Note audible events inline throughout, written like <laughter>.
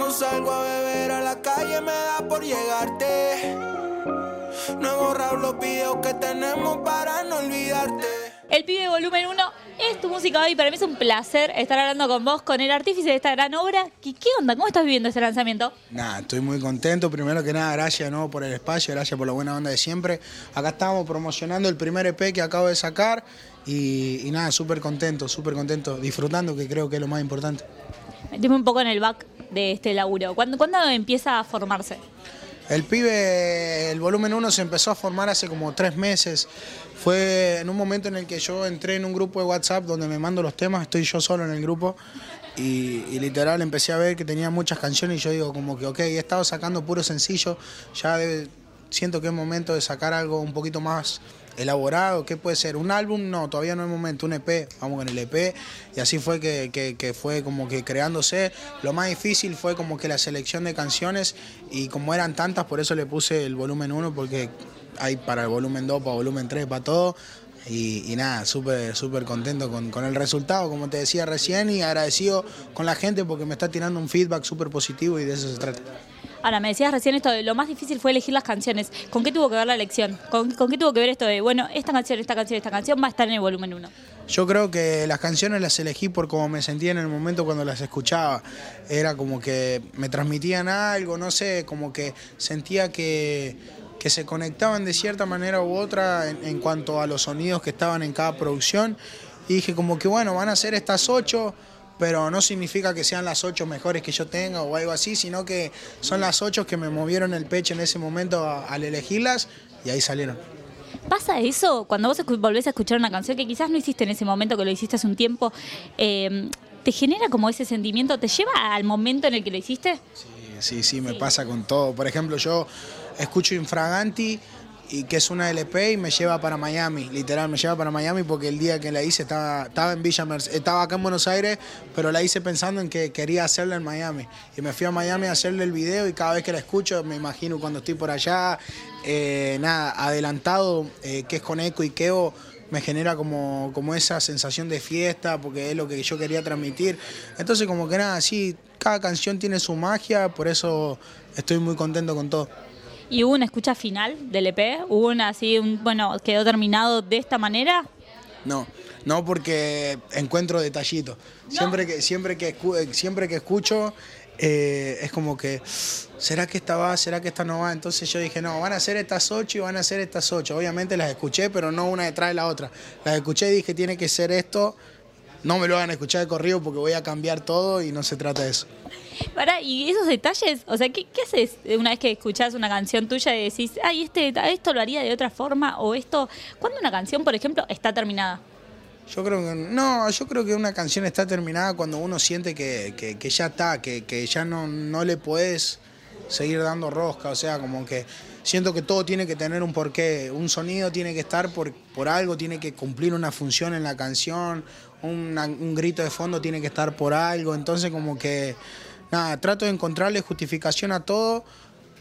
Cuando salgo a beber a la calle me da por llegarte. No he borrado los videos que tenemos para no olvidarte. El pibe volumen 1 es tu música hoy. Para mí es un placer estar hablando con vos, con el artífice de esta gran obra. ¿Qué, qué onda? ¿Cómo estás viviendo este lanzamiento? Nada, estoy muy contento. Primero que nada, gracias ¿no? por el espacio, gracias por la buena onda de siempre. Acá estamos promocionando el primer EP que acabo de sacar y, y nada, súper contento, súper contento, disfrutando, que creo que es lo más importante. Meteme un poco en el back de este laburo. ¿Cuándo, ¿cuándo empieza a formarse? El pibe, el volumen 1 se empezó a formar hace como tres meses. Fue en un momento en el que yo entré en un grupo de WhatsApp donde me mando los temas, estoy yo solo en el grupo y, literal empecé a ver que tenía muchas canciones y yo digo como que ok, he estado sacando puro sencillo, ya siento que es momento de sacar algo un poquito más elaborado, ¿qué puede ser? ¿Un álbum? No, todavía no es momento, un EP, vamos con el EP y así fue que, que- fue como que creándose. Lo más difícil fue como que la selección de canciones y como eran tantas, por eso le puse el volumen 1 porque hay para el volumen 2, para volumen 3, para todo. Y, y nada, súper súper contento con, con el resultado, como te decía recién, y agradecido con la gente porque me está tirando un feedback súper positivo y de eso se trata. Ahora, me decías recién esto lo más difícil fue elegir las canciones. ¿Con qué tuvo que ver la elección? ¿Con, qué tuvo que ver esto de, bueno, esta canción, esta canción, esta canción va a estar en el volumen 1? Yo creo que las canciones las elegí por cómo me sentía en el momento cuando las escuchaba. Era como que me transmitían algo, no sé, como que sentía que, que se conectaban de cierta manera u otra en cuanto a los sonidos que estaban en cada producción. Y dije como que bueno, van a ser estas ocho, pero no significa que sean las ocho mejores que yo tenga o algo así, sino que son las ocho que me movieron el pecho en ese momento al elegirlas y ahí salieron. ¿Pasa eso cuando vos volvés a escuchar una canción que quizás no hiciste en ese momento, que lo hiciste hace un tiempo? eh, ¿Te genera como ese sentimiento? ¿Te lleva al momento en el que lo hiciste? Sí, sí, me pasa con todo. Por ejemplo, yo escucho Infraganti y que es una LP y me lleva para Miami, literal, me lleva para Miami porque el día que la hice estaba, estaba en Villa Mercedes, estaba acá en Buenos Aires, pero la hice pensando en que quería hacerla en Miami. Y me fui a Miami a hacerle el video y cada vez que la escucho me imagino cuando estoy por allá, eh, nada, adelantado, eh, que es con Eco y Keo, me genera como, como esa sensación de fiesta, porque es lo que yo quería transmitir. Entonces como que nada, sí, cada canción tiene su magia, por eso estoy muy contento con todo. ¿Y hubo una escucha final del EP? ¿Hubo una así, un, bueno, quedó terminado de esta manera? No, no porque encuentro detallitos. Siempre que, siempre que, escu- siempre que escucho eh, es como que, ¿será que esta va? ¿Será que esta no va? Entonces yo dije, no, van a ser estas ocho y van a ser estas ocho. Obviamente las escuché, pero no una detrás de la otra. Las escuché y dije, tiene que ser esto. No me lo a escuchar de corrido porque voy a cambiar todo y no se trata de eso. Pará, ¿y esos detalles? O sea, ¿qué, qué haces una vez que escuchás una canción tuya y decís, ay, este, esto lo haría de otra forma? O esto, ¿cuándo una canción, por ejemplo, está terminada? Yo creo que no, yo creo que una canción está terminada cuando uno siente que, que- que ya está, que, que ya no, no le puedes seguir dando rosca, o sea, como que siento que todo tiene que tener un porqué, un sonido tiene que estar por, por algo, tiene que cumplir una función en la canción, una- un grito de fondo tiene que estar por algo, entonces como que nada, trato de encontrarle justificación a todo,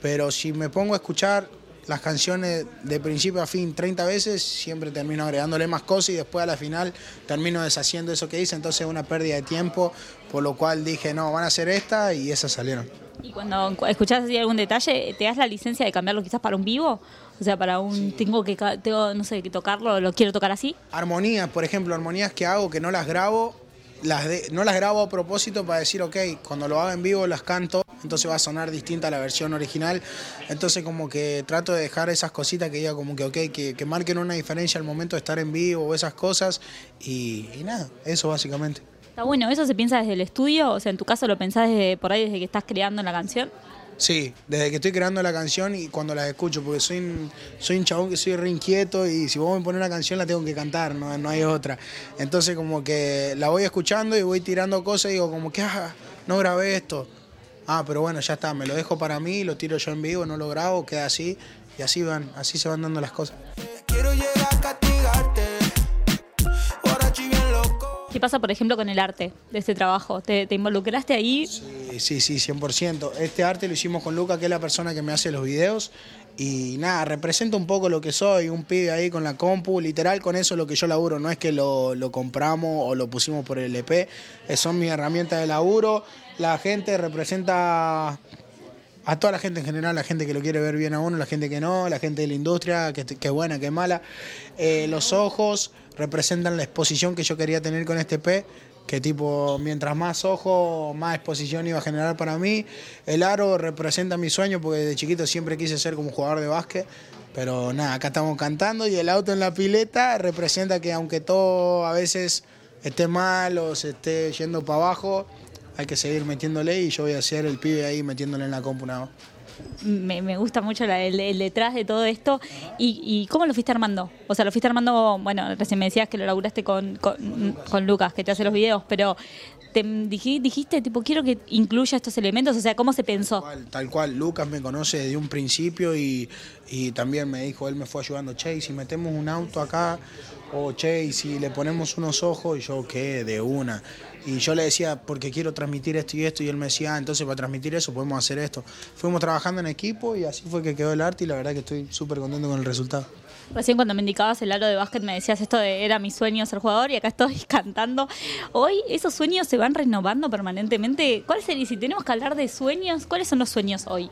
pero si me pongo a escuchar las canciones de principio a fin 30 veces, siempre termino agregándole más cosas y después a la final termino deshaciendo eso que hice, entonces es una pérdida de tiempo, por lo cual dije, no, van a hacer esta y esas salieron. Y cuando cu- escuchás así algún detalle, ¿te das la licencia de cambiarlo quizás para un vivo? O sea, para un, tengo que, tengo, no sé, que tocarlo, lo quiero tocar así. Armonías, por ejemplo, armonías que hago que no las grabo, las de- no las grabo a propósito para decir, ok, cuando lo haga en vivo las canto, entonces va a sonar distinta a la versión original. Entonces como que trato de dejar esas cositas que diga como que, ok, que, que marquen una diferencia al momento de estar en vivo o esas cosas. Y, y nada, eso básicamente. Está bueno, ¿eso se piensa desde el estudio? O sea, en tu caso lo pensás desde por ahí, desde que estás creando la canción. Sí, desde que estoy creando la canción y cuando las escucho, porque soy un, soy un chabón que soy re inquieto y si vos me pones una canción la tengo que cantar, no, no hay otra. Entonces como que la voy escuchando y voy tirando cosas y digo como que, ah, no grabé esto. Ah, pero bueno, ya está, me lo dejo para mí, lo tiro yo en vivo, no lo grabo, queda así y así van, así se van dando las cosas. Quiero llegar a castigarte. ¿Qué pasa, por ejemplo, con el arte de este trabajo? ¿Te, te involucraste ahí? Sí, sí, sí, 100%. Este arte lo hicimos con Luca, que es la persona que me hace los videos. Y nada, representa un poco lo que soy, un pibe ahí con la compu, literal con eso es lo que yo laburo, no es que lo, compramos o lo pusimos por el EP, son mis herramientas de laburo, la gente representa a toda la gente en general, la gente que lo quiere ver bien a uno, la gente que no, la gente de la industria, que, que buena, que mala. Eh, los ojos representan la exposición que yo quería tener con este EP, que tipo, mientras más ojos, más exposición iba a generar para mí. El aro representa mi sueño, porque de chiquito siempre quise ser como jugador de básquet. Pero nada, acá estamos cantando y el auto en la pileta representa que aunque todo a veces esté mal o se esté yendo para abajo, hay que seguir metiéndole y yo voy a hacer el pibe ahí metiéndole en la compu Me, gusta mucho el, detrás de todo esto. ¿Y, cómo lo fuiste armando? O sea, lo fuiste armando, bueno, recién me decías que lo laburaste con, con, Lucas, que te hace los videos, pero te dijiste, tipo, quiero que incluya estos elementos, o sea, ¿cómo se pensó? Tal cual, tal cual. Lucas me conoce desde un principio y, y también me dijo, él me fue ayudando, che, si metemos un auto acá, o che, y si le ponemos unos ojos, y yo, ¿qué? De una. Y yo le decía, porque quiero transmitir esto y esto, y él me decía, ah, entonces para transmitir eso podemos hacer esto. Fuimos trabajando en equipo y así fue que quedó el arte y la verdad que estoy súper contento con el resultado. Recién cuando me indicabas el aro de básquet me decías esto de era mi sueño ser jugador y acá estoy <laughs> cantando. Hoy esos sueños se van renovando permanentemente. ¿Cuál sería, si tenemos que hablar de sueños, cuáles son los sueños hoy?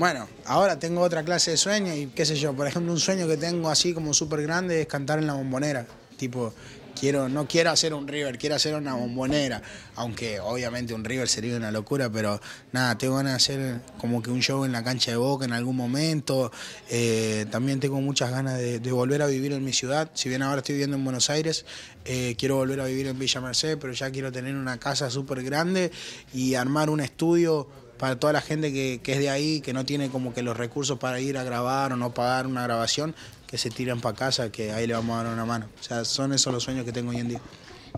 Bueno, ahora tengo otra clase de sueño y qué sé yo, por ejemplo, un sueño que tengo así como súper grande es cantar en la bombonera. Tipo, quiero, no quiero hacer un River, quiero hacer una bombonera, aunque obviamente un River sería una locura, pero nada, tengo ganas de hacer como que un show en la cancha de Boca en algún momento. Eh, también tengo muchas ganas de, volver a vivir en mi ciudad, si bien ahora estoy viviendo en Buenos Aires, eh, quiero volver a vivir en Villa Merced, pero ya quiero tener una casa súper grande y armar un estudio para toda la gente que, es de ahí, que no tiene como que los recursos para ir a grabar o no pagar una grabación, que se tiran para casa, que ahí le vamos a dar una mano. O sea, son esos los sueños que tengo hoy en día.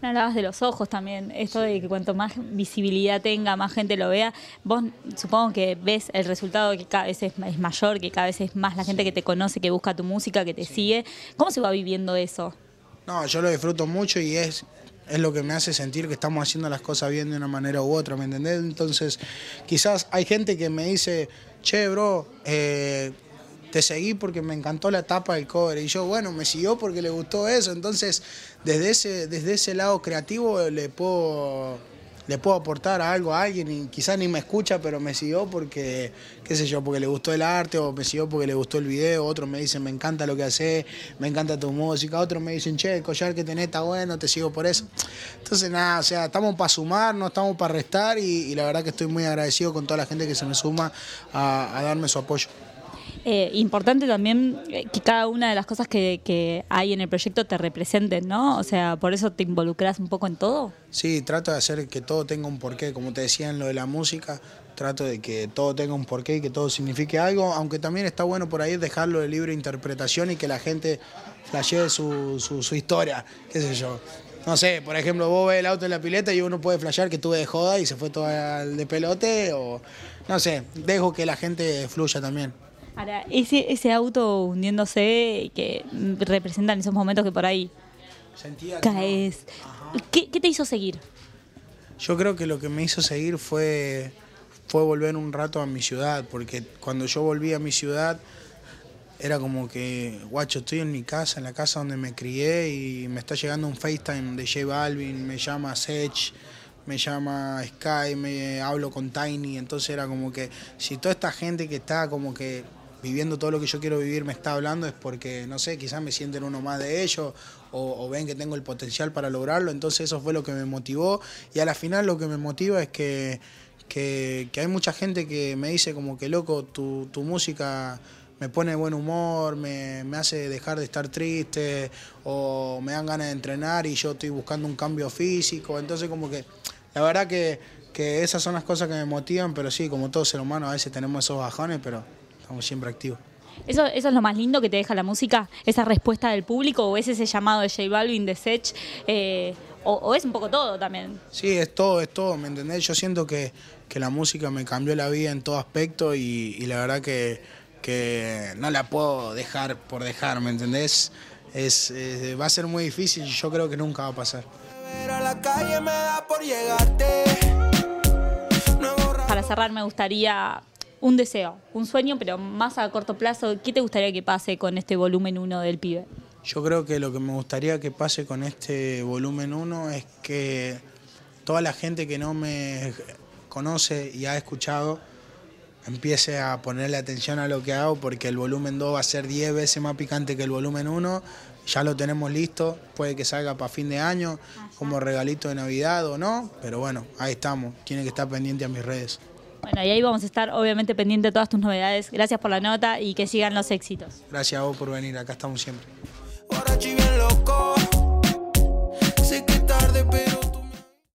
No hablabas de los ojos también, esto de que cuanto más visibilidad tenga, más gente lo vea. Vos supongo que ves el resultado que cada vez es, mayor, que cada vez es más la gente que te conoce, que busca tu música, que te sigue. ¿Cómo se va viviendo eso? No, yo lo disfruto mucho y es es lo que me hace sentir que estamos haciendo las cosas bien de una manera u otra, ¿me entendés? Entonces, quizás hay gente que me dice, che, bro, eh, te seguí porque me encantó la tapa del cover. Y yo, bueno, me siguió porque le gustó eso. Entonces, desde ese, desde ese lado creativo le puedo le puedo aportar algo a alguien y quizás ni me escucha, pero me siguió porque, qué sé yo, porque le gustó el arte o me siguió porque le gustó el video, otros me dicen, me encanta lo que haces, me encanta tu música, otros me dicen, che, el collar que tenés está bueno, te sigo por eso. Entonces, nada, o sea, estamos para sumar, no estamos para restar y, la verdad que estoy muy agradecido con toda la gente que se me suma a darme su apoyo. Eh, importante también eh, que cada una de las cosas que, hay en el proyecto te representen, ¿no? O sea, por eso te involucras un poco en todo. Sí, trato de hacer que todo tenga un porqué, como te decía en lo de la música, trato de que todo tenga un porqué y que todo signifique algo, aunque también está bueno por ahí dejarlo de libre interpretación y que la gente flashee su, su, historia, qué sé yo. No sé, por ejemplo, vos ves el auto en la pileta y uno puede flashear que tuve de joda y se fue todo al de pelote, o no sé, dejo que la gente fluya también. Ahora, ese, ese auto hundiéndose que representan esos momentos que por ahí caes. ¿Qué, te hizo seguir? Yo creo que lo que me hizo seguir fue, fue volver un rato a mi ciudad, porque cuando yo volví a mi ciudad era como que, guacho, estoy en mi casa, en la casa donde me crié y me está llegando un FaceTime de J Balvin, me llama Sech, me llama Sky, me hablo con Tiny, entonces era como que si toda esta gente que está como que viviendo todo lo que yo quiero vivir me está hablando es porque, no sé, quizás me sienten uno más de ellos o, ven que tengo el potencial para lograrlo. Entonces eso fue lo que me motivó y a la final lo que me motiva es que, que, hay mucha gente que me dice como que, loco, tu, tu música me pone buen humor, me, me, hace dejar de estar triste o me dan ganas de entrenar y yo estoy buscando un cambio físico. Entonces como que la verdad que, que esas son las cosas que me motivan, pero sí, como todo ser humano a veces tenemos esos bajones, pero estamos siempre activos. ¿Eso, ¿Eso es lo más lindo que te deja la música? ¿Esa respuesta del público o es ese llamado de J Balvin, de Sech? Eh, o, es un poco todo también? Sí, es todo, es todo, ¿me entendés? Yo siento que, la música me cambió la vida en todo aspecto y, la verdad que, que, no la puedo dejar por dejar, ¿me entendés? Es, va a ser muy difícil y yo creo que nunca va a pasar. Para cerrar me gustaría un deseo, un sueño, pero más a corto plazo, ¿qué te gustaría que pase con este volumen 1 del pibe? Yo creo que lo que me gustaría que pase con este volumen 1 es que toda la gente que no me conoce y ha escuchado empiece a ponerle atención a lo que hago porque el volumen 2 va a ser 10 veces más picante que el volumen 1. Ya lo tenemos listo, puede que salga para fin de año como regalito de Navidad o no, pero bueno, ahí estamos. Tiene que estar pendiente a mis redes. Bueno, y ahí vamos a estar obviamente pendiente de todas tus novedades. Gracias por la nota y que sigan los éxitos. Gracias a vos por venir, acá estamos siempre.